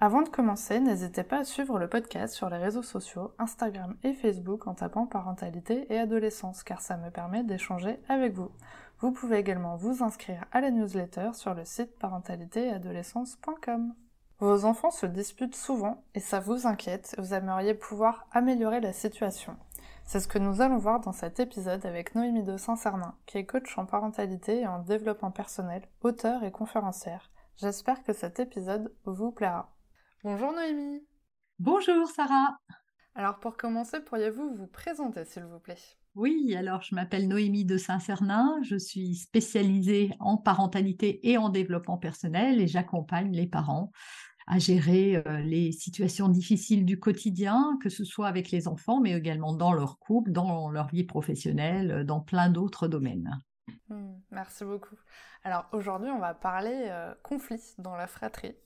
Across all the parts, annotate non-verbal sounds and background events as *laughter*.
Avant de commencer, n'hésitez pas à suivre le podcast sur les réseaux sociaux, Instagram et Facebook en tapant parentalité et adolescence car ça me permet d'échanger avec vous. Vous pouvez également vous inscrire à la newsletter sur le site parentalitéadolescence.com. Vos enfants se disputent souvent et ça vous inquiète, vous aimeriez pouvoir améliorer la situation. C'est ce que nous allons voir dans cet épisode avec Noémie de Saint-Cernin, qui est coach en parentalité et en développement personnel, auteur et conférencière. J'espère que cet épisode vous plaira. Bonjour Noémie. Bonjour Sarah. Alors pour commencer, pourriez-vous vous présenter s'il vous plaît? Oui, alors je m'appelle Noémie de Saint-Cernin, je suis spécialisée en parentalité et en développement personnel et j'accompagne les parents à gérer euh, les situations difficiles du quotidien, que ce soit avec les enfants, mais également dans leur couple, dans leur vie professionnelle, euh, dans plein d'autres domaines. Hmm, merci beaucoup. Alors aujourd'hui, on va parler euh, conflit dans la fratrie.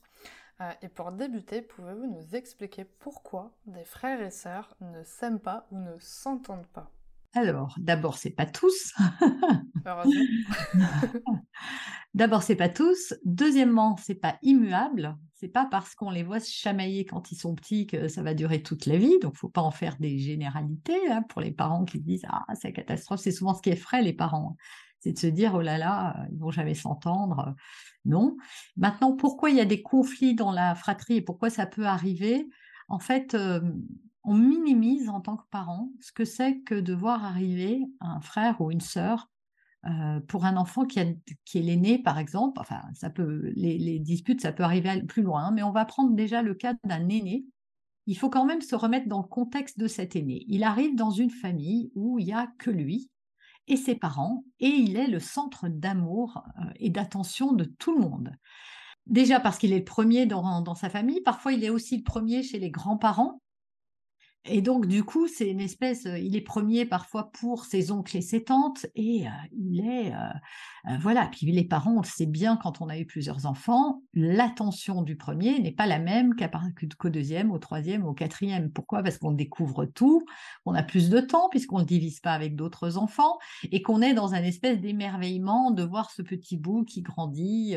Euh, et pour débuter, pouvez-vous nous expliquer pourquoi des frères et sœurs ne s'aiment pas ou ne s'entendent pas? Alors, d'abord, c'est pas tous. *laughs* d'abord, c'est pas tous. Deuxièmement, c'est pas immuable. C'est pas parce qu'on les voit se chamailler quand ils sont petits que ça va durer toute la vie. Donc, faut pas en faire des généralités hein, pour les parents qui disent ah c'est catastrophe. C'est souvent ce qui effraie les parents c'est de se dire oh là là, ils vont jamais s'entendre. Non. Maintenant, pourquoi il y a des conflits dans la fratrie et pourquoi ça peut arriver? En fait, euh, on minimise en tant que parent ce que c'est que de voir arriver un frère ou une sœur euh, pour un enfant qui, est l'aîné, par exemple. Enfin, ça peut, les, les, disputes, ça peut arriver plus loin, mais on va prendre déjà le cas d'un aîné. Il faut quand même se remettre dans le contexte de cet aîné. Il arrive dans une famille où il n'y a que lui, et ses parents, et il est le centre d'amour euh, et d'attention de tout le monde. Déjà parce qu'il est le premier dans, dans, sa famille, parfois il est aussi le premier chez les grands-parents, et donc, du coup, c'est une espèce, euh, il est premier parfois pour ses oncles et ses tantes, et euh, il est, euh, voilà. Puis les parents, on le sait bien quand on a eu plusieurs enfants, l'attention du premier n'est pas la même qu'au deuxième, au troisième, au quatrième. Pourquoi? Parce qu'on découvre tout, qu'on a plus de temps puisqu'on ne divise pas avec d'autres enfants, et qu'on est dans un espèce d'émerveillement de voir ce petit bout qui grandit,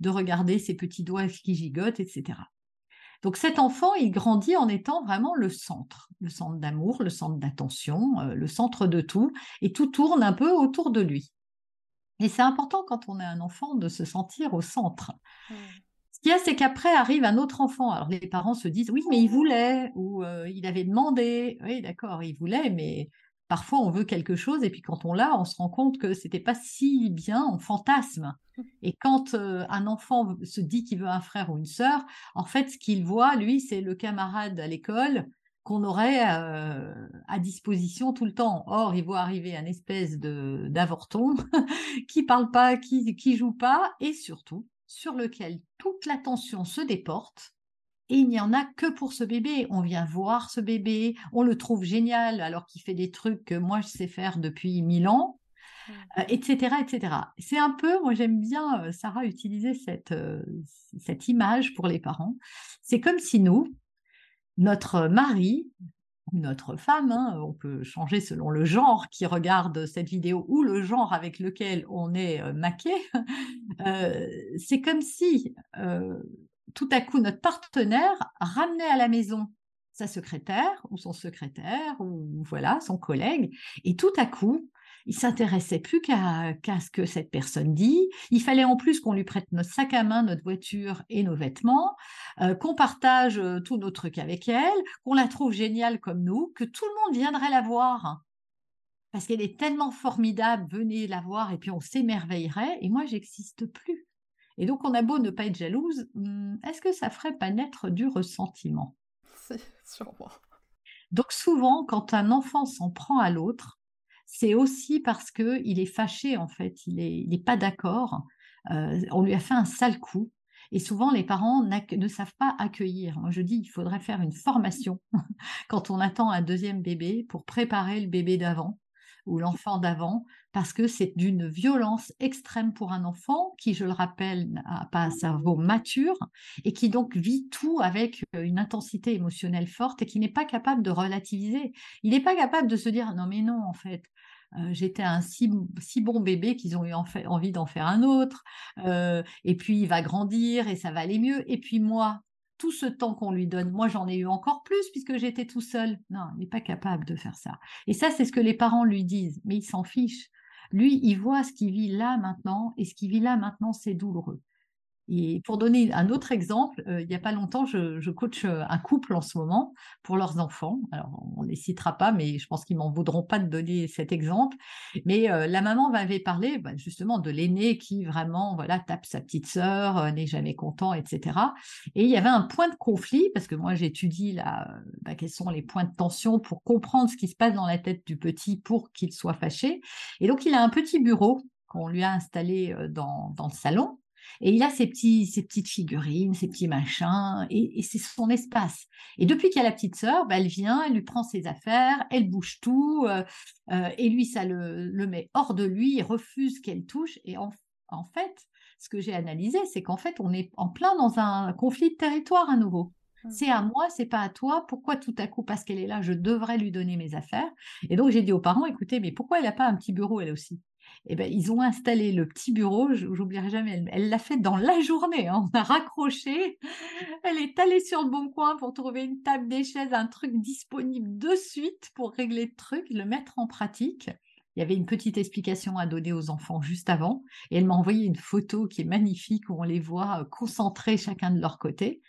de regarder ses petits doigts qui gigotent, etc. Donc cet enfant, il grandit en étant vraiment le centre, le centre d'amour, le centre d'attention, euh, le centre de tout, et tout tourne un peu autour de lui. Et c'est important quand on est un enfant de se sentir au centre. Mmh. Ce qu'il y a, c'est qu'après arrive un autre enfant. Alors les parents se disent oui, mais il voulait, ou euh, il avait demandé. Oui, d'accord, il voulait, mais parfois on veut quelque chose et puis quand on l'a, on se rend compte que c'était pas si bien, on fantasme. Et quand euh, un enfant se dit qu'il veut un frère ou une sœur, en fait, ce qu'il voit, lui, c'est le camarade à l'école qu'on aurait euh, à disposition tout le temps. Or, il voit arriver un espèce de d'avorton *laughs* qui parle pas, qui qui joue pas, et surtout sur lequel toute l'attention se déporte et il n'y en a que pour ce bébé. On vient voir ce bébé, on le trouve génial alors qu'il fait des trucs que moi je sais faire depuis mille ans, etc., mmh. etc. C'est un peu, moi j'aime bien, euh, Sarah, utiliser cette, euh, cette image pour les parents. C'est comme si nous, notre mari, ou notre femme, hein, on peut changer selon le genre qui regarde cette vidéo ou le genre avec lequel on est euh, maqué, *laughs* c'est comme si tout à coup notre partenaire ramenait à la maison sa secrétaire ou son secrétaire ou voilà son collègue et tout à coup il s'intéressait plus qu'à ce que cette personne dit. Il fallait en plus qu'on lui prête notre sac à main, notre voiture et nos vêtements, euh, qu'on partage euh, tous nos trucs avec elle, qu'on la trouve géniale comme nous, que tout le monde viendrait la voir. Parce qu'elle est tellement formidable, venez la voir et puis on s'émerveillerait. Et moi, j'existe plus. Et donc, on a beau ne pas être jalouse, hmm, est-ce que ça ferait pas naître du ressentiment? Si, sûrement. Donc, souvent, quand un enfant s'en prend à l'autre, c'est aussi parce qu'il est fâché, en fait, il n'est il est pas d'accord. Euh, on lui a fait un sale coup. Et souvent, les parents ne savent pas accueillir. Moi, je dis, il faudrait faire une formation *laughs* quand on attend un deuxième bébé pour préparer le bébé d'avant ou l'enfant d'avant, parce que c'est d'une violence extrême pour un enfant qui, je le rappelle, n'a pas un cerveau mature et qui donc vit tout avec euh, une intensité émotionnelle forte et qui n'est pas capable de relativiser. Il n'est pas capable de se dire non mais non en fait. Euh, j'étais un si, bon bébé qu'ils ont eu envie d'en faire un autre, euh, et puis il va grandir et ça va aller mieux, et puis moi, tout ce temps qu'on lui donne, moi j'en ai eu encore plus puisque j'étais tout seul. Non, il n'est pas capable de faire ça. Et ça, c'est ce que les parents lui disent, mais il s'en fiche. Lui, il voit ce qu'il vit là maintenant, et ce qu'il vit là maintenant, c'est douloureux. Et pour donner un autre exemple, euh, il n'y a pas longtemps, je, je, coach euh, un couple en ce moment pour leurs enfants. Alors, on ne les citera pas, mais je pense qu'ils m'en voudront pas de donner cet exemple. Mais euh, la maman m'avait parlé bah, justement de l'aîné qui vraiment voilà tape sa petite sœur, n'est jamais content, etc. Et il y avait un point de conflit parce que moi j'étudie là, bah, quels sont les points de tension pour comprendre ce qui se passe dans la tête du petit pour qu'il soit fâché. Et donc il a un petit bureau qu'on lui a installé dans, dans le salon et il a ses, petits, ses petites figurines, ses petits machins, et, c'est son espace. Et depuis qu'il y a la petite sœur, bah, elle vient, elle lui prend ses affaires, elle bouge tout, euh, euh, et lui, ça le, le, met hors de lui, il refuse qu'elle touche. Et en, en fait, ce que j'ai analysé, c'est qu'en fait, on est en plein dans un conflit de territoire à nouveau. Mmh. C'est à moi, c'est pas à toi. Pourquoi tout à coup, parce qu'elle est là, je devrais lui donner mes affaires? Et donc j'ai dit aux parents, écoutez, mais pourquoi elle n'a pas un petit bureau elle aussi? Eh ben, ils ont installé le petit bureau, j'oublierai jamais, elle l'a fait dans la journée, hein. on a raccroché, elle est allée sur le bon coin pour trouver une table, des chaises, un truc disponible de suite pour régler le truc, le mettre en pratique. Il y avait une petite explication à donner aux enfants juste avant, et elle m'a envoyé une photo qui est magnifique où on les voit euh, concentrés chacun de leur côté.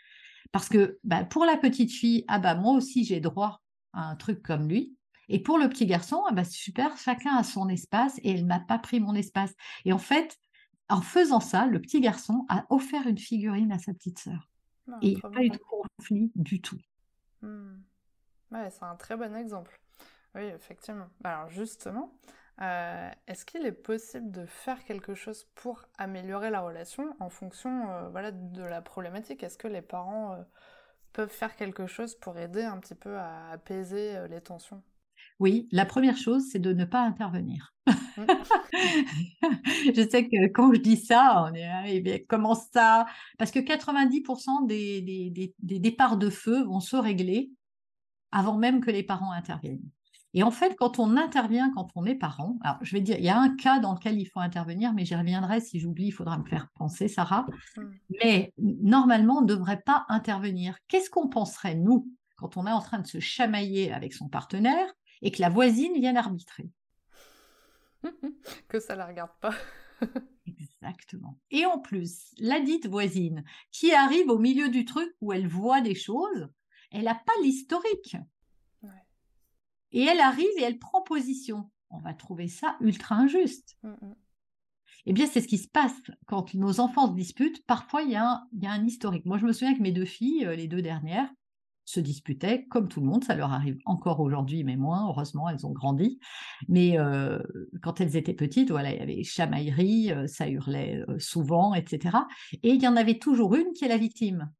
Parce que bah, pour la petite fille, ah bah moi aussi j'ai droit à un truc comme lui. Et pour le petit garçon, ah bah super, chacun a son espace et elle m'a pas pris mon espace. Et en fait, en faisant ça, le petit garçon a offert une figurine à sa petite sœur. Ah, et il n'y a pas eu de conflit du tout. Hmm. Ouais, c'est un très bon exemple. Oui, effectivement. Bah, alors justement, euh, est-ce qu'il est possible de faire quelque chose pour améliorer la relation en fonction euh, voilà, de la problématique? Est-ce que les parents euh, peuvent faire quelque chose pour aider un petit peu à apaiser les tensions? Oui, la première chose, c'est de ne pas intervenir. Mmh. *laughs* je sais que quand je dis ça, on est eh comment ça? Parce que 90% des, des, départs de feu vont se régler avant même que les parents interviennent. Et en fait, quand on intervient, quand on est parent, alors je vais dire, il y a un cas dans lequel il faut intervenir, mais j'y reviendrai. Si j'oublie, il faudra me faire penser, Sarah. Mmh. Mais normalement, on ne devrait pas intervenir. Qu'est-ce qu'on penserait, nous, quand on est en train de se chamailler avec son partenaire et que la voisine vienne arbitrer. *laughs* que ça la regarde pas. *laughs* Exactement. Et en plus, la dite voisine qui arrive au milieu du truc où elle voit des choses, elle n'a pas l'historique. Et elle arrive et elle prend position. On va trouver ça ultra injuste. Mm. Eh bien, c'est ce qui se passe quand nos enfants se disputent. Parfois, il y, a un, il y a un historique. Moi, je me souviens que mes deux filles, euh, les deux dernières, se disputaient, comme tout le monde, ça leur arrive encore aujourd'hui, mais moins, heureusement, elles ont grandi. Mais euh, quand elles étaient petites, voilà, il y avait chamaillerie, euh, ça hurlait euh, souvent, etc. Et il y en avait toujours une qui est la victime.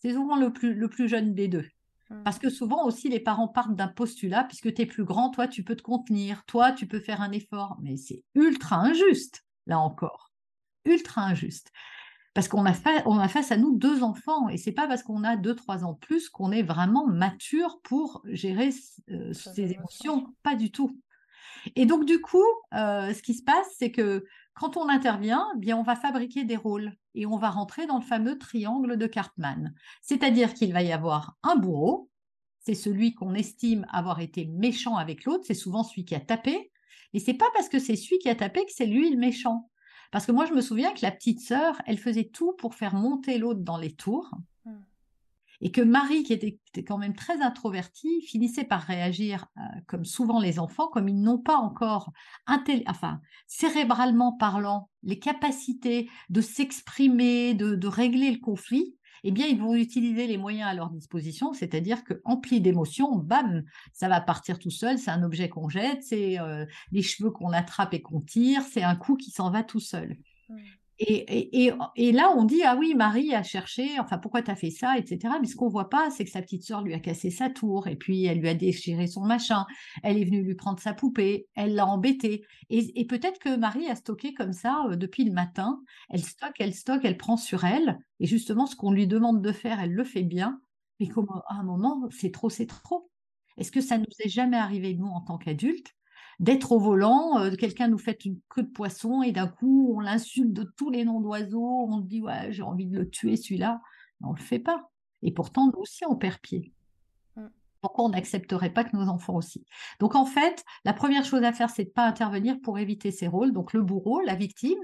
C'est souvent le plus, le plus jeune des deux. Mmh. Parce que souvent aussi, les parents partent d'un postulat, puisque tu es plus grand, toi, tu peux te contenir, toi, tu peux faire un effort. Mais c'est ultra injuste, là encore. Ultra injuste parce qu'on a, on a face à nous deux enfants et c'est pas parce qu'on a deux trois ans plus qu'on est vraiment mature pour gérer euh, ses émotions, pas du tout. Et donc du coup, euh, ce qui se passe, c'est que quand on intervient, eh bien on va fabriquer des rôles et on va rentrer dans le fameux triangle de Cartman. C'est-à-dire qu'il va y avoir un bourreau, c'est celui qu'on estime avoir été méchant avec l'autre, c'est souvent celui qui a tapé, et c'est pas parce que c'est celui qui a tapé que c'est lui le méchant. Parce que moi, je me souviens que la petite sœur, elle faisait tout pour faire monter l'autre dans les tours. Hmm. Et que Marie, qui était, quand même très introvertie, finissait par réagir, euh, comme souvent les enfants, comme ils n'ont pas encore, enfin, cérébralement parlant, les capacités de s'exprimer, de, régler le conflit eh bien, ils vont utiliser les moyens à leur disposition, c'est-à-dire que empli d'émotions, bam, ça va partir tout seul, c'est un objet qu'on jette, c'est euh, les cheveux qu'on attrape et qu'on tire, c'est un coup qui s'en va tout seul. Et, et, là, on dit, ah oui, Marie a cherché, enfin, pourquoi tu as fait ça, etc. Mais ce qu'on voit pas, c'est que sa petite sœur lui a cassé sa tour, et puis elle lui a déchiré son machin, elle est venue lui prendre sa poupée, elle l'a embêté. Et, peut-être que Marie a stocké comme ça euh, depuis le matin, elle stocke, elle stocke, elle prend sur elle, et justement, ce qu'on lui demande de faire, elle le fait bien, mais comme à un moment, c'est trop, c'est trop. Est-ce que ça nous est jamais arrivé, nous, en tant qu'adultes, d'être au volant, euh, quelqu'un nous fait une queue de poisson et d'un coup on l'insulte de tous les noms d'oiseaux, on dit ouais j'ai envie de le tuer celui-là, on le fait pas. Et pourtant nous aussi on perd pied. Mm. Pourquoi on n'accepterait pas que nos enfants aussi? Donc en fait, la première chose à faire, c'est de pas intervenir pour éviter ces rôles. Donc le bourreau, la victime,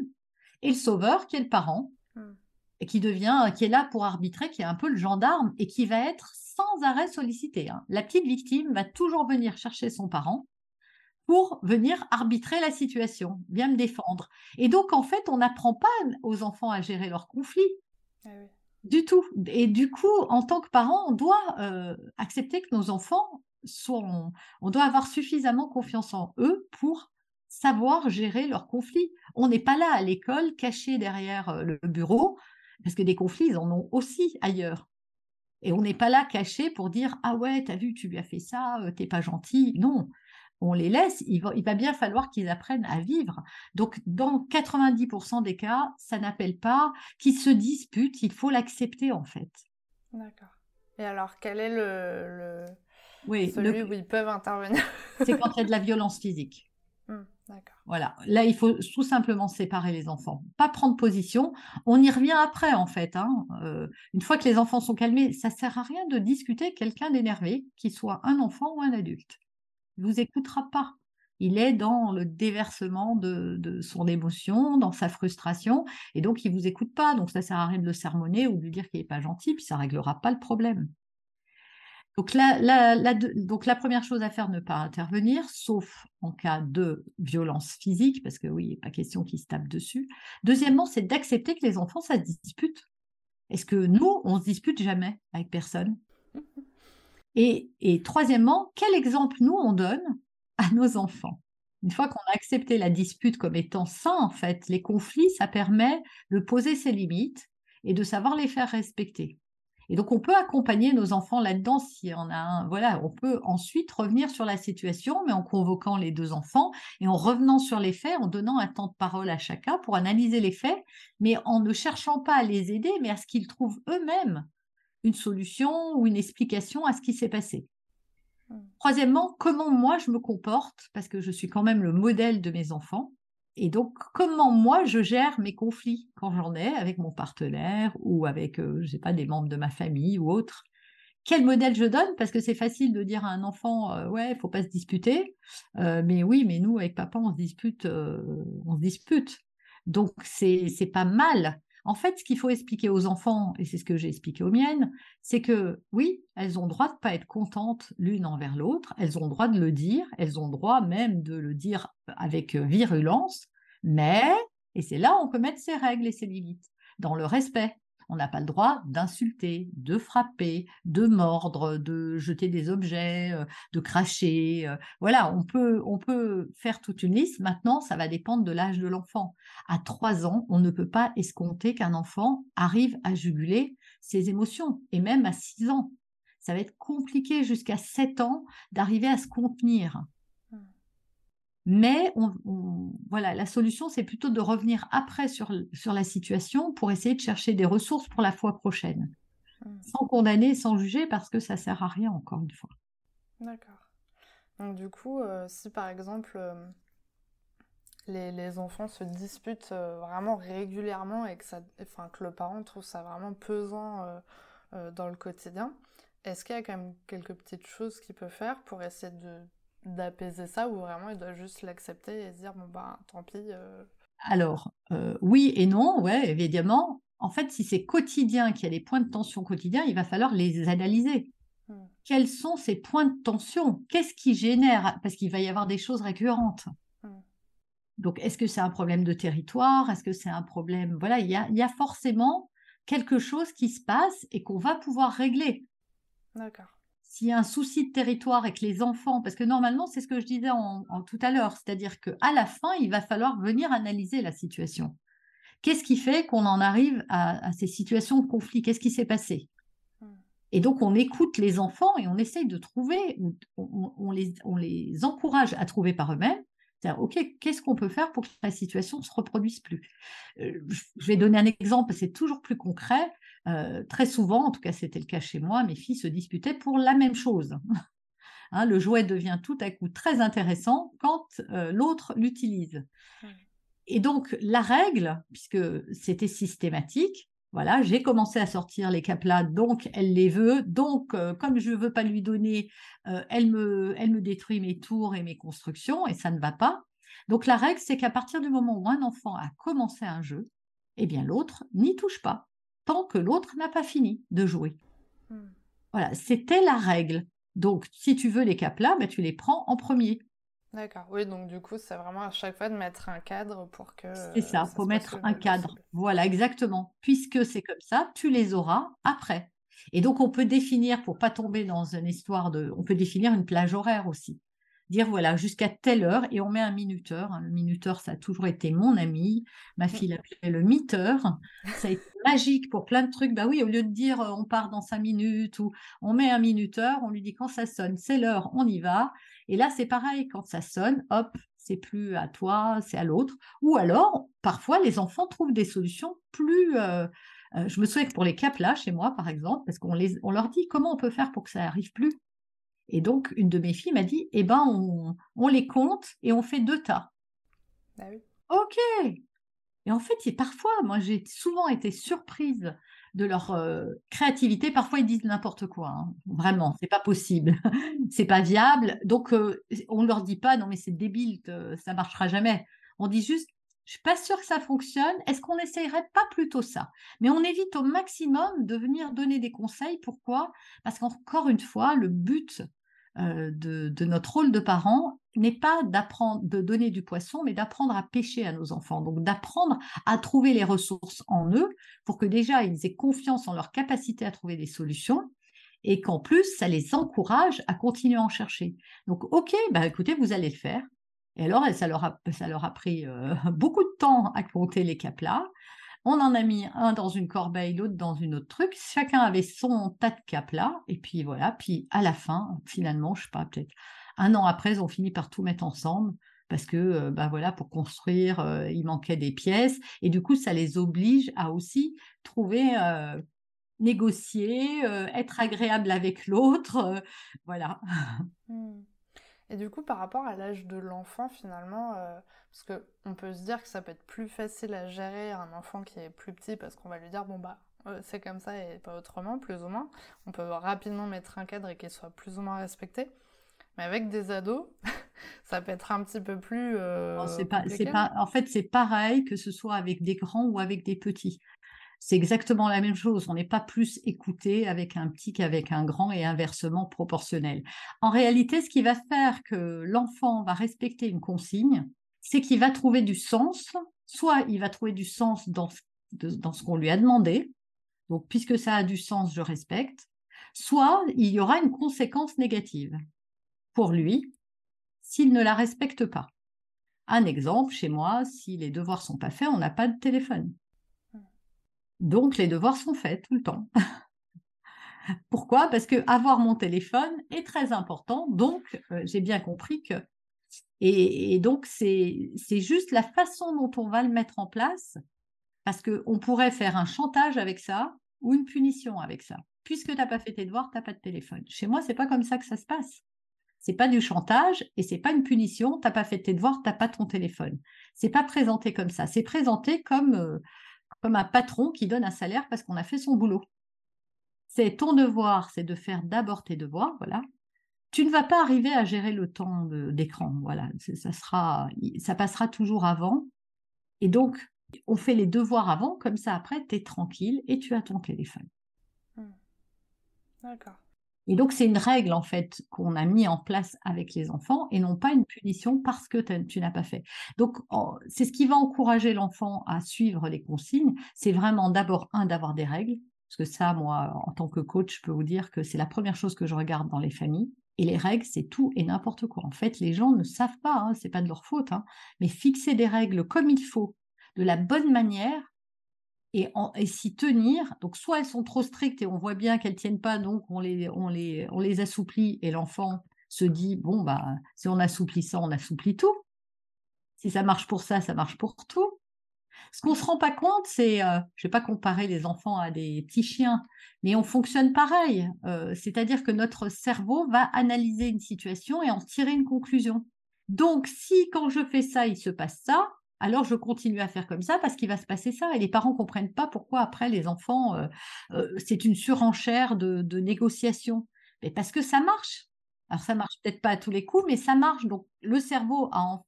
et le sauveur, qui est le parent, mm. et qui devient, qui est là pour arbitrer, qui est un peu le gendarme, et qui va être sans arrêt sollicité. Hein. La petite victime va toujours venir chercher son parent pour venir arbitrer la situation, bien me défendre. Et donc, en fait, on n'apprend pas aux enfants à gérer leurs conflits. Ah du tout. Et du coup, en tant que parent, on doit euh, accepter que nos enfants sont. On doit avoir suffisamment confiance en eux pour savoir gérer leurs conflits. On n'est pas là à l'école, caché derrière euh, le bureau, parce que des conflits, ils en ont aussi ailleurs. Et on n'est pas là caché pour dire Ah ouais, t'as vu, tu lui as fait ça, euh, t'es pas gentil. Non, on les laisse, il va, bien falloir qu'ils apprennent à vivre. Donc, dans 90% des cas, ça n'appelle pas qu'ils se disputent, il faut l'accepter en fait. D'accord. Et alors, quel est le, oui, celui où ils peuvent intervenir? *laughs* C'est quand il y a de la violence physique. Mmh, d'accord. Voilà, là il faut tout simplement séparer les enfants, pas prendre position. On y revient après en fait. Hein. Euh, une fois que les enfants sont calmés, ça sert à rien de discuter quelqu'un d'énervé, qu'il soit un enfant ou un adulte ne vous écoutera pas. Il est dans le déversement de, son émotion, dans sa frustration, et donc il ne vous écoute pas. Donc ça sert à rien de le sermonner ou de lui dire qu'il n'est pas gentil, puis ça réglera pas le problème. Donc la, donc la première chose à faire, ne pas intervenir, sauf en cas de violence physique, parce que oui, il n'est pas question qu'il se tape dessus. Deuxièmement, c'est d'accepter que les enfants, ça se dispute. Est-ce que nous, on se dispute jamais avec personne? Et, troisièmement, quel exemple nous on donne à nos enfants? Une fois qu'on a accepté la dispute comme étant sain, en fait, les conflits, ça permet de poser ses limites et de savoir les faire respecter. Et donc, on peut accompagner nos enfants là-dedans si on a un. Voilà, on peut ensuite revenir sur la situation, mais en convoquant les deux enfants et en revenant sur les faits, en donnant un temps de parole à chacun pour analyser les faits, mais en ne cherchant pas à les aider, mais à ce qu'ils trouvent eux-mêmes une solution ou une explication à ce qui s'est passé. Hmm. Troisièmement, comment moi je me comporte, parce que je suis quand même le modèle de mes enfants. Et donc, comment moi je gère mes conflits quand j'en ai avec mon partenaire ou avec, euh, je sais pas, des membres de ma famille ou autres? Quel modèle je donne? Parce que c'est facile de dire à un enfant, euh, ouais, il faut pas se disputer. Euh, mais oui, mais nous, avec papa, on se dispute, on se dispute. Donc, c'est pas mal en fait, ce qu'il faut expliquer aux enfants, et c'est ce que j'ai expliqué aux miennes, c'est que oui, elles ont droit de pas être contentes l'une envers l'autre, elles ont droit de le dire, elles ont droit même de le dire avec virulence, mais, et c'est là où on peut mettre ses règles et ses limites, dans le respect. On n'a pas le droit d'insulter, de frapper, de mordre, de jeter des objets, euh, de cracher. Euh. Voilà, on peut, on peut faire toute une liste. Maintenant, ça va dépendre de l'âge de l'enfant. À trois ans, on ne peut pas escompter qu'un enfant arrive à juguler ses émotions, et même à six ans. Ça va être compliqué jusqu'à sept ans d'arriver à se contenir. Mais voilà, la solution, c'est plutôt de revenir après sur, sur la situation pour essayer de chercher des ressources pour la fois prochaine, mmh. sans condamner, sans juger, parce que ça sert à rien, encore une fois. D'accord. Donc du coup, euh, si par exemple euh, les, les, enfants se disputent euh, vraiment régulièrement et que, ça, enfin, que le parent trouve ça vraiment pesant dans le quotidien, est-ce qu'il y a quand même quelques petites choses qu'il peut faire pour essayer de d'apaiser ça ou vraiment il doit juste l'accepter et se dire bon bah tant pis euh. Alors euh, oui et non, ouais évidemment. En fait, si c'est quotidien, qu'il y a des points de tension quotidiens, il va falloir les analyser. Mmh. Quels sont ces points de tension? Qu'est-ce qui génère? Parce qu'il va y avoir des choses récurrentes. Mmh. Donc, est-ce que c'est un problème de territoire? Est-ce que c'est un problème? Voilà, il y a, y a forcément quelque chose qui se passe et qu'on va pouvoir régler. D'accord s'il y a un souci de territoire et que les enfants, parce que normalement, c'est ce que je disais en, tout à l'heure, c'est-à-dire qu'à la fin, il va falloir venir analyser la situation. Qu'est-ce qui fait qu'on en arrive à, ces situations de conflit? Qu'est-ce qui s'est passé? Hmm. Et donc, on écoute les enfants et on essaye de trouver, on, les, on les encourage à trouver par eux-mêmes. C'est-à-dire, OK, qu'est-ce qu'on peut faire pour que la situation ne se reproduise plus? Euh, Je vais donner un exemple, c'est toujours plus concret. Euh, très souvent, en tout cas c'était le cas chez moi, mes filles se disputaient pour la même chose. *laughs* Hein, le jouet devient tout à coup très intéressant quand euh, l'autre l'utilise. Et donc, la règle, puisque c'était systématique, voilà, j'ai commencé à sortir les caplas, donc elle les veut. Donc, euh, comme je ne veux pas lui donner, euh, elle, me, elle me détruit mes tours et mes constructions, et ça ne va pas. Donc, la règle, c'est qu'à partir du moment où un enfant a commencé un jeu, eh bien, l'autre n'y touche pas, tant que l'autre n'a pas fini de jouer. Hmm. Voilà, c'était la règle. Donc, si tu veux les caplas, ben, tu les prends en premier. D'accord, oui, donc du coup, c'est vraiment à chaque fois de mettre un cadre pour que. C'est ça, il faut mettre un cadre. Voilà, exactement. Puisque c'est comme ça, tu les auras après. Et donc, on peut définir, pour pas tomber dans une histoire de. On peut définir une plage horaire aussi dire voilà, jusqu'à telle heure, et on met un minuteur. Hein. Le minuteur, ça a toujours été mon ami. Ma mmh. fille l'appelait le miteur. Ça a été magique pour plein de trucs. Bah oui, au lieu de dire euh, on part dans cinq minutes ou on met un minuteur, on lui dit quand ça sonne, c'est l'heure, on y va. Et là, c'est pareil, quand ça sonne, hop, c'est plus à toi, c'est à l'autre. Ou alors, parfois, les enfants trouvent des solutions plus. Euh, euh, je me souviens que pour les caplas, chez moi, par exemple, parce qu'on on leur dit comment on peut faire pour que ça arrive plus? Et donc, une de mes filles m'a dit, eh ben, on, les compte et on fait deux tas. Ah ok. Et en fait, parfois, moi, j'ai souvent été surprise de leur euh, créativité. Parfois, ils disent n'importe quoi. Hein. Vraiment, c'est pas possible, *laughs* c'est pas viable. Donc, euh, on ne leur dit pas, non mais c'est débile, ça marchera jamais. On dit juste, je suis pas sûre que ça fonctionne. Est-ce qu'on n'essayerait pas plutôt ça? Mais on évite au maximum de venir donner des conseils. Pourquoi? Parce qu'encore une fois, le but euh, de, notre rôle de parent n'est pas d'apprendre, de donner du poisson, mais d'apprendre à pêcher à nos enfants. Donc d'apprendre à trouver les ressources en eux pour que déjà ils aient confiance en leur capacité à trouver des solutions et qu'en plus ça les encourage à continuer à en chercher. Donc ok, bah écoutez, vous allez le faire. Et alors, ça leur a, ça leur a pris euh, *laughs* beaucoup de temps à compter les caplas. On en a mis un dans une corbeille, l'autre dans une autre truc. Chacun avait son tas de caplas. Et puis voilà. Puis à la fin, finalement, je sais pas, peut-être un an après, ils ont fini par tout mettre ensemble parce que, euh, bah voilà, pour construire, euh, il manquait des pièces. Et du coup, ça les oblige à aussi trouver, négocier, être agréable avec l'autre. voilà. Mmh. Et du coup, par rapport à l'âge de l'enfant, finalement, euh, parce qu'on peut se dire que ça peut être plus facile à gérer un enfant qui est plus petit parce qu'on va lui dire, bon, bah, euh, c'est comme ça et pas autrement, plus ou moins. On peut rapidement mettre un cadre et qu'il soit plus ou moins respecté. Mais avec des ados, *laughs* ça peut être un petit peu plus. Euh, c'est pas, pas, en fait, c'est pareil que ce soit avec des grands ou avec des petits c'est exactement la même chose. On n'est pas plus écouté avec un petit qu'avec un grand et inversement proportionnel. En réalité, ce qui va faire que l'enfant va respecter une consigne, c'est qu'il va trouver du sens. Soit il va trouver du sens dans, ce qu'on lui a demandé. Donc, puisque ça a du sens, je respecte. Soit il y aura une conséquence négative pour lui s'il ne la respecte pas. Un exemple, chez moi, si les devoirs sont pas faits, on n'a pas de téléphone. Donc, les devoirs sont faits tout le temps. *laughs* Pourquoi? Parce que avoir mon téléphone est très important. Donc, euh, j'ai bien compris que. Et, donc, c'est juste la façon dont on va le mettre en place. Parce qu'on pourrait faire un chantage avec ça ou une punition avec ça. Puisque tu n'as pas fait tes devoirs, tu n'as pas de téléphone. Chez moi, c'est pas comme ça que ça se passe. C'est pas du chantage et c'est pas une punition. Tu n'as pas fait tes devoirs, tu n'as pas ton téléphone. C'est pas présenté comme ça. C'est présenté comme euh, comme un patron qui donne un salaire parce qu'on a fait son boulot. C'est ton devoir, c'est de faire d'abord tes devoirs, voilà. Tu ne vas pas arriver à gérer le temps d'écran, voilà. Ça ça passera toujours avant. Et donc, on fait les devoirs avant, comme ça après, tu es tranquille et tu as ton téléphone. Hmm. D'accord. Et donc, c'est une règle, en fait, qu'on a mis en place avec les enfants et non pas une punition parce que tu n'as pas fait. Donc, c'est ce qui va encourager l'enfant à suivre les consignes. C'est vraiment d'abord, un, d'avoir des règles. Parce que ça, moi, en tant que coach, je peux vous dire que c'est la première chose que je regarde dans les familles. Et les règles, c'est tout et n'importe quoi. En fait, les gens ne savent pas, hein, c'est pas de leur faute, hein, mais fixer des règles comme il faut, de la bonne manière, et, s'y tenir. Donc, soit elles sont trop strictes et on voit bien qu'elles tiennent pas, donc on les, on les, on les assouplit et l'enfant se dit bon bah si on assouplit ça, on assouplit tout. Si ça marche pour ça, ça marche pour tout. Ce qu'on se rend pas compte, c'est, euh, je vais pas comparer les enfants à des petits chiens, mais on fonctionne pareil. Euh, c'est-à-dire que notre cerveau va analyser une situation et en tirer une conclusion. Donc, si quand je fais ça, il se passe ça, alors je continue à faire comme ça parce qu'il va se passer ça. Et les parents comprennent pas pourquoi après les enfants, euh, c'est une surenchère de, de négociation. Mais parce que ça marche. Alors ça marche peut-être pas à tous les coups, mais ça marche. Donc le cerveau a,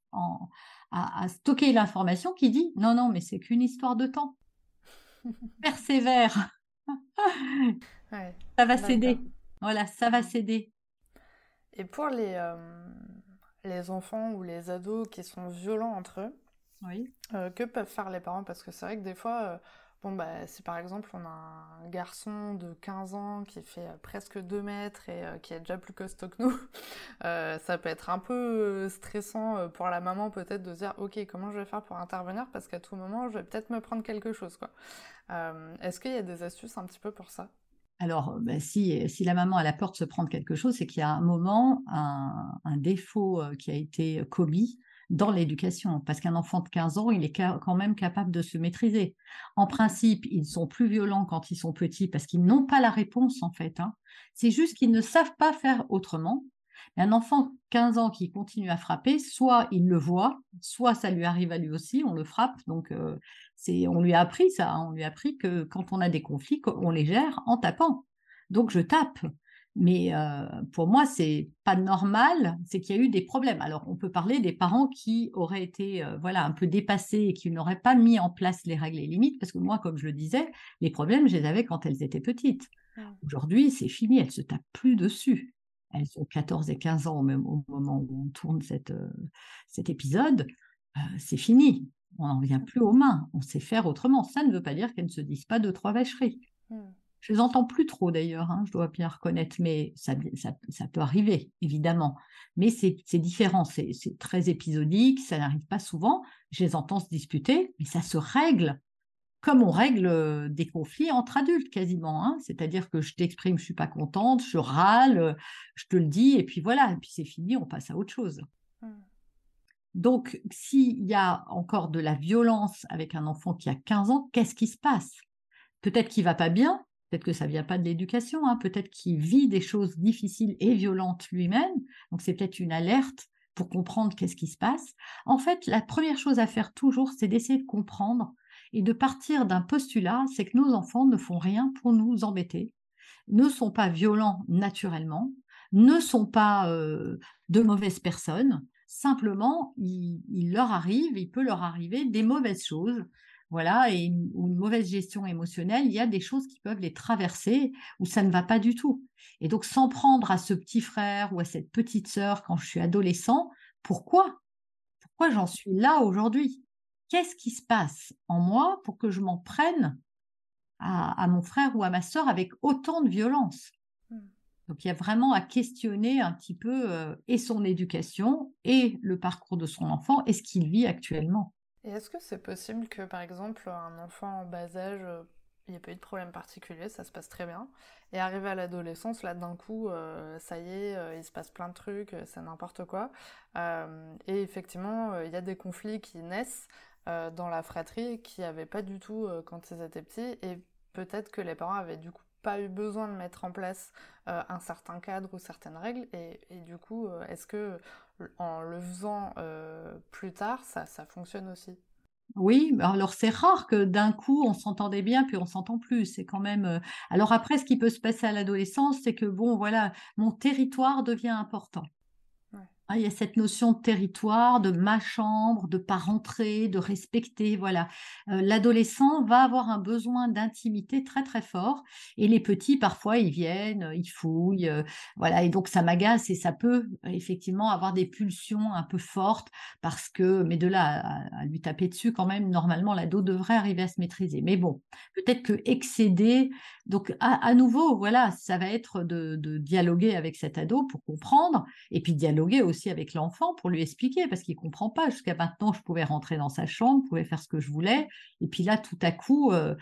a stocké l'information qui dit non, non, mais c'est qu'une histoire de temps. Persévère. *laughs* ça va céder. Voilà, ça va céder. Et pour les, euh, les enfants ou les ados qui sont violents entre eux, oui. Euh, que peuvent faire les parents? Parce que c'est vrai que des fois, euh, Bon, bah, si par exemple on a un garçon de 15 ans qui fait euh, presque 2 mètres et euh, qui est déjà plus costaud que nous, *laughs* euh, ça peut être un peu stressant pour la maman peut-être de se dire ok comment je vais faire pour intervenir? Parce qu'à tout moment je vais peut-être me prendre quelque chose quoi. Est-ce qu'il y a des astuces un petit peu pour ça? Alors, bah, si, si, la maman a la peur de se prendre quelque chose, c'est qu'il y a un moment, un, un défaut qui a été commis dans l'éducation, parce qu'un enfant de 15 ans, il est quand même capable de se maîtriser. En principe, ils sont plus violents quand ils sont petits parce qu'ils n'ont pas la réponse, en fait. Hein. C'est juste qu'ils ne savent pas faire autrement. un enfant de 15 ans qui continue à frapper, soit il le voit, soit ça lui arrive à lui aussi, on le frappe. Donc, euh, on lui a appris ça, hein. on lui a appris que quand on a des conflits, on les gère en tapant. Donc, je tape. Mais euh, pour moi, c'est pas normal, c'est qu'il y a eu des problèmes. Alors, on peut parler des parents qui auraient été euh, voilà un peu dépassés et qui n'auraient pas mis en place les règles et limites, parce que moi, comme je le disais, les problèmes, je les avais quand elles étaient petites. Aujourd'hui, c'est fini, elles se tapent plus dessus. Elles ont 14 et 15 ans au, même, au moment où on tourne cette, euh, cet épisode. c'est fini. On n'en vient plus aux mains. On sait faire autrement. Ça ne veut pas dire qu'elles ne se disent pas deux, trois vacheries. Mmh. Je les entends plus trop d'ailleurs, hein, je dois bien reconnaître, mais ça, peut arriver, évidemment. Mais c'est différent, c'est très épisodique, ça n'arrive pas souvent. Je les entends se disputer, mais ça se règle comme on règle euh, des conflits entre adultes quasiment. Hein. C'est-à-dire que je t'exprime, je suis pas contente, je râle, je te le dis, et puis voilà, et puis c'est fini, on passe à autre chose. Mmh. Donc, s'il y a encore de la violence avec un enfant qui a 15 ans, qu'est-ce qui se passe? Peut-être qu'il va pas bien, Peut-être que ça vient pas de l'éducation, hein. peut-être qu'il vit des choses difficiles et violentes lui-même. Donc c'est peut-être une alerte pour comprendre qu'est-ce qui se passe. En fait, la première chose à faire toujours, c'est d'essayer de comprendre et de partir d'un postulat, c'est que nos enfants ne font rien pour nous embêter, ne sont pas violents naturellement, ne sont pas euh, de mauvaises personnes. Simplement, il leur arrive, il peut leur arriver des mauvaises choses voilà, et une, une, mauvaise gestion émotionnelle, il y a des choses qui peuvent les traverser où ça ne va pas du tout. Et donc, s'en prendre à ce petit frère ou à cette petite sœur quand je suis adolescent, pourquoi? Pourquoi j'en suis là aujourd'hui? Qu'est-ce qui se passe en moi pour que je m'en prenne à, mon frère ou à ma sœur avec autant de violence? Mmh. donc il y a vraiment à questionner un petit peu euh, et son éducation et le parcours de son enfant et ce qu'il vit actuellement. Et est-ce que c'est possible que, par exemple, un enfant en bas âge, euh, il n'y a pas eu de problème particulier, ça se passe très bien, et arrivé à l'adolescence, là d'un coup, euh, ça y est, euh, il se passe plein de trucs, c'est n'importe quoi, et effectivement, il y a des conflits qui naissent dans la fratrie qui n'avaient pas du tout quand ils étaient petits, et peut-être que les parents avaient du coup pas eu besoin de mettre en place un certain cadre ou certaines règles, et, du coup, est-ce que en le faisant euh, plus tard, ça, ça fonctionne aussi? Oui, alors c'est rare que d'un coup on s'entendait bien puis on s'entend plus. C'est quand même. Euh, alors après, ce qui peut se passer à l'adolescence, c'est que bon, voilà, mon territoire devient important. Ah, il y a cette notion de territoire, de ma chambre, de pas rentrer, de respecter. Voilà, euh, l'adolescent va avoir un besoin d'intimité très très fort, et les petits parfois ils viennent, ils fouillent, euh, voilà, et donc ça m'agace et ça peut effectivement avoir des pulsions un peu fortes parce que, mais de là à, lui taper dessus quand même, normalement l'ado devrait arriver à se maîtriser. Mais bon, peut-être que excéder, donc à, nouveau, voilà, ça va être de, de dialoguer avec cet ado pour comprendre, et puis dialoguer aussi aussi avec l'enfant pour lui expliquer, parce qu'il ne comprend pas. Jusqu'à maintenant, je pouvais rentrer dans sa chambre, je pouvais faire ce que je voulais. Et puis là, tout à coup, euh,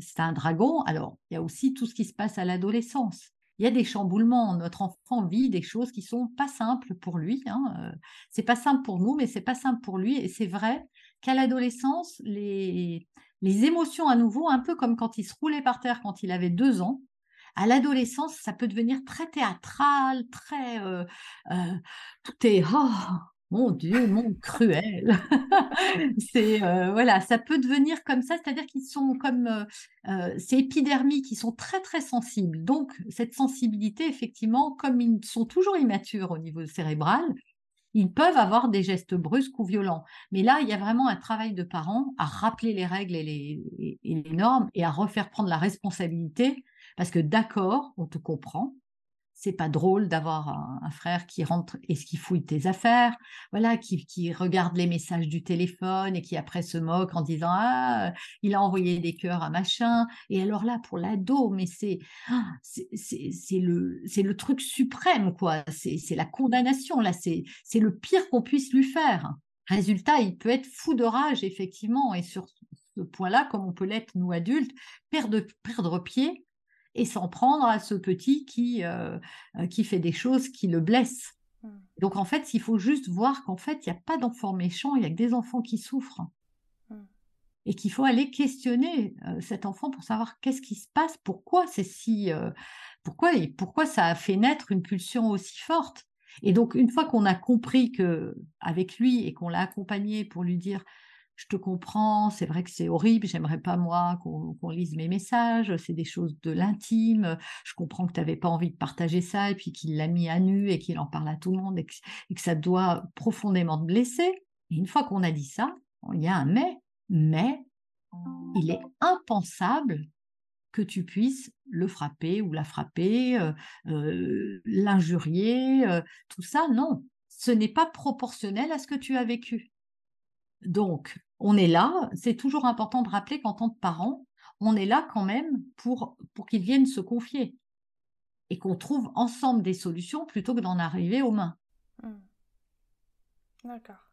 c'est un dragon. Alors, il y a aussi tout ce qui se passe à l'adolescence. Il y a des chamboulements. Notre enfant vit des choses qui sont pas simples pour lui. Hein. C'est pas simple pour nous, mais c'est pas simple pour lui. Et c'est vrai qu'à l'adolescence, les, les émotions à nouveau, un peu comme quand il se roulait par terre quand il avait deux ans, à l'adolescence, ça peut devenir très théâtral, très... Euh, euh, tout est... Oh, mon Dieu, mon cruel. *laughs* c'est euh, voilà, ça peut devenir comme ça, c'est-à-dire qu'ils sont comme ces épidermiques qui sont très très sensibles. Donc cette sensibilité, effectivement, comme ils sont toujours immatures au niveau cérébral, ils peuvent avoir des gestes brusques ou violents. Mais là, il y a vraiment un travail de parents à rappeler les règles et les, et les normes et à refaire prendre la responsabilité parce que d'accord, on te comprend. C'est pas drôle d'avoir un, frère qui rentre et qui fouille tes affaires, voilà, qui, regarde les messages du téléphone et qui après se moque en disant ah il a envoyé des cœurs à machin. Et alors là pour l'ado, mais c'est ah, c'est le c'est le truc suprême quoi. C'est la condamnation là. C'est c'est le pire qu'on puisse lui faire. Résultat, il peut être fou de rage effectivement et sur ce point-là, comme on peut l'être nous adultes, perdre perdre pied et s'en prendre à ce petit qui, euh, euh, qui fait des choses qui le blessent. Mmh. Donc en fait, il faut juste voir qu'en fait, il n'y a pas d'enfants méchants, il y a que des enfants qui souffrent. Mmh. Et qu'il faut aller questionner euh, cet enfant pour savoir qu'est-ce qui se passe, pourquoi c'est si, pourquoi et pourquoi ça a fait naître une pulsion aussi forte. Et donc une fois qu'on a compris que avec lui et qu'on l'a accompagné pour lui dire je te comprends, c'est vrai que c'est horrible, j'aimerais pas moi qu'on lise mes messages, c'est des choses de l'intime, je comprends que tu n'avais pas envie de partager ça et puis qu'il l'a mis à nu et qu'il en parle à tout le monde et que, ça doit profondément te blesser. Et une fois qu'on a dit ça, il y a un mais, mais il est impensable que tu puisses le frapper ou la frapper, euh, euh, l'injurier, euh, tout ça, non. Ce n'est pas proportionnel à ce que tu as vécu. Donc, on est là. C'est toujours important de rappeler qu'en tant que parent, on est là quand même pour, qu'ils viennent se confier et qu'on trouve ensemble des solutions plutôt que d'en arriver aux mains. Mmh. D'accord.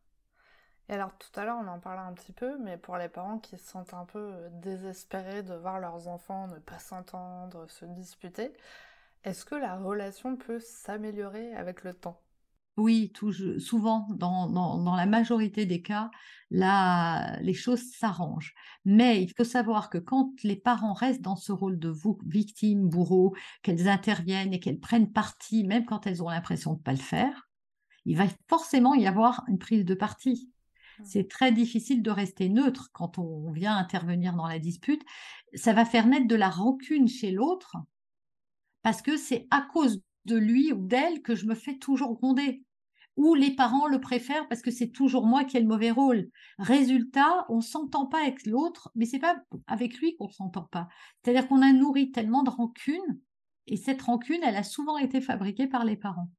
Et alors tout à l'heure on en parlait un petit peu, mais pour les parents qui se sentent un peu désespérés de voir leurs enfants ne pas s'entendre, se disputer, est-ce que la relation peut s'améliorer avec le temps? Oui, souvent, dans, la majorité des cas, les choses s'arrangent. Mais il faut savoir que quand les parents restent dans ce rôle de victime, bourreau, qu'elles interviennent et qu'elles prennent parti, même quand elles ont l'impression de ne pas le faire, il va forcément y avoir une prise de parti. Mmh. C'est très difficile de rester neutre quand on vient intervenir dans la dispute. Ça va faire naître de la rancune chez l'autre parce que c'est à cause de lui ou d'elle que je me fais toujours gronder ou les parents le préfèrent parce que c'est toujours moi qui ai le mauvais rôle. Résultat, on s'entend pas avec l'autre, mais c'est pas avec lui qu'on s'entend pas. C'est-à-dire qu'on a nourri tellement de rancune, et cette rancune, elle a souvent été fabriquée par les parents.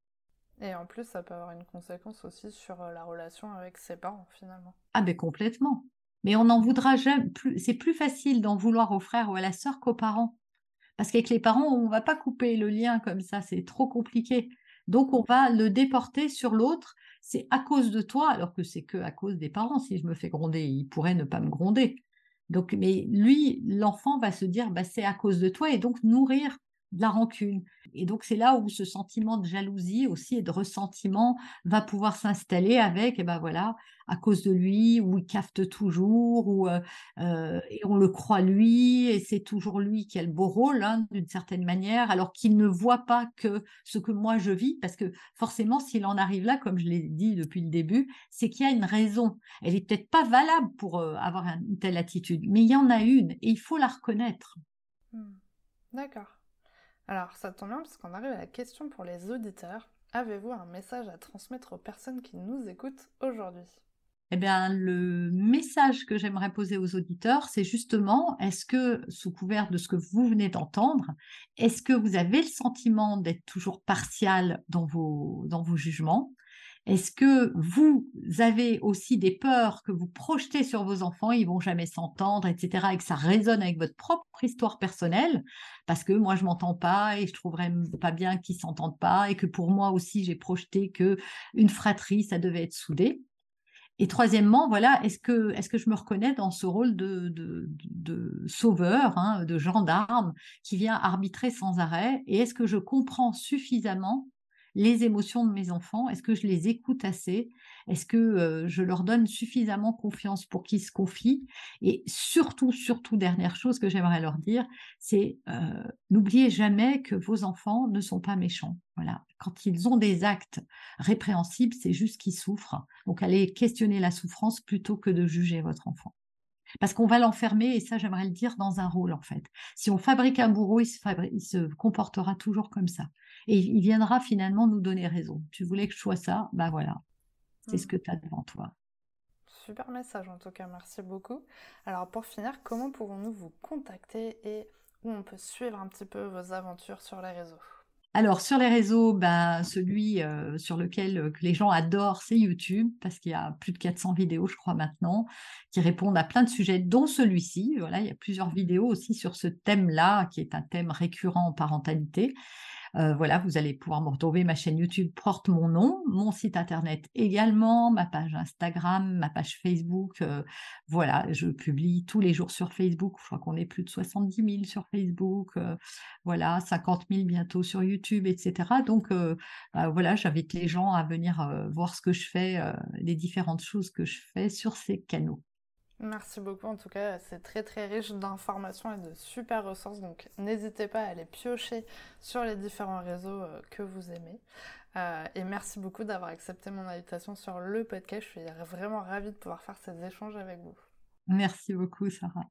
Et en plus, ça peut avoir une conséquence aussi sur euh, la relation avec ses parents, finalement. Ah ben complètement. Mais on n'en voudra jamais. Plus... C'est plus facile d'en vouloir au frère ou à la sœur qu'aux parents. Parce qu'avec les parents, on ne va pas couper le lien comme ça, c'est trop compliqué. Donc, on va le déporter sur l'autre. C'est à cause de toi, alors que c'est que à cause des parents. Si je me fais gronder, il pourrait ne pas me gronder. Mais lui, l'enfant va se dire, bah, c'est à cause de toi, et donc nourrir de la rancune. Et donc c'est là où ce sentiment de jalousie aussi et de ressentiment va pouvoir s'installer avec, et ben voilà, à cause de lui, ou il cafte toujours, ou euh, euh, et on le croit lui, et c'est toujours lui qui a le beau rôle hein, d'une certaine manière, alors qu'il ne voit pas que ce que moi je vis, parce que forcément s'il en arrive là, comme je l'ai dit depuis le début, c'est qu'il y a une raison. Elle est peut-être pas valable pour euh, avoir une telle attitude, mais il y en a une, et il faut la reconnaître. Mmh. D'accord. Alors, ça tombe bien parce qu'on arrive à la question pour les auditeurs. Avez-vous un message à transmettre aux personnes qui nous écoutent aujourd'hui? Eh bien, le message que j'aimerais poser aux auditeurs, c'est justement, est-ce que, sous couvert de ce que vous venez d'entendre, est-ce que vous avez le sentiment d'être toujours partial dans vos, dans vos jugements? Est-ce que vous avez aussi des peurs que vous projetez sur vos enfants, ils vont jamais s'entendre, etc., et que ça résonne avec votre propre histoire personnelle, parce que moi je m'entends pas et je trouverais pas bien qu'ils s'entendent pas, et que pour moi aussi j'ai projeté que une fratrie ça devait être soudé. Et troisièmement, voilà, est-ce que, est que je me reconnais dans ce rôle de, sauveur, hein, de gendarme qui vient arbitrer sans arrêt? Et est-ce que je comprends suffisamment les émotions de mes enfants? Est-ce que je les écoute assez? Est-ce que je leur donne suffisamment confiance pour qu'ils se confient? Et surtout, surtout, dernière chose que j'aimerais leur dire, c'est n'oubliez jamais que vos enfants ne sont pas méchants. Voilà. Quand ils ont des actes répréhensibles, c'est juste qu'ils souffrent. Donc allez questionner la souffrance plutôt que de juger votre enfant. Parce qu'on va l'enfermer, et ça j'aimerais le dire, dans un rôle en fait. Si on fabrique un bourreau, il se comportera toujours comme ça et il viendra finalement nous donner raison. Tu voulais que je sois ça, ben voilà, c'est ce mm. que tu as devant toi. Super message en tout cas, merci beaucoup. Alors pour finir, comment pouvons-nous vous contacter et où on peut suivre un petit peu vos aventures sur les réseaux? Alors sur les réseaux, ben, celui euh, sur lequel euh, les gens adorent, c'est YouTube, parce qu'il y a plus de 400 vidéos, je crois maintenant, qui répondent à plein de sujets, dont celui-ci. Voilà, il y a plusieurs vidéos aussi sur ce thème-là, qui est un thème récurrent en parentalité. Euh, voilà, vous allez pouvoir me retrouver. Ma chaîne YouTube porte mon nom, mon site internet également, ma page Instagram, ma page Facebook. Euh, voilà, je publie tous les jours sur Facebook. Je crois qu'on est plus de 70 000 sur Facebook. Euh, voilà, 50 000 bientôt sur YouTube, etc. Donc bah, voilà, j'invite les gens à venir voir ce que je fais, les différentes choses que je fais sur ces canaux. Merci beaucoup. En tout cas, c'est très très riche d'informations et de super ressources. Donc, n'hésitez pas à aller piocher sur les différents réseaux euh, que vous aimez. Euh, et merci beaucoup d'avoir accepté mon invitation sur le podcast. Je suis vraiment ravie de pouvoir faire ces échanges avec vous. Merci beaucoup, Sarah.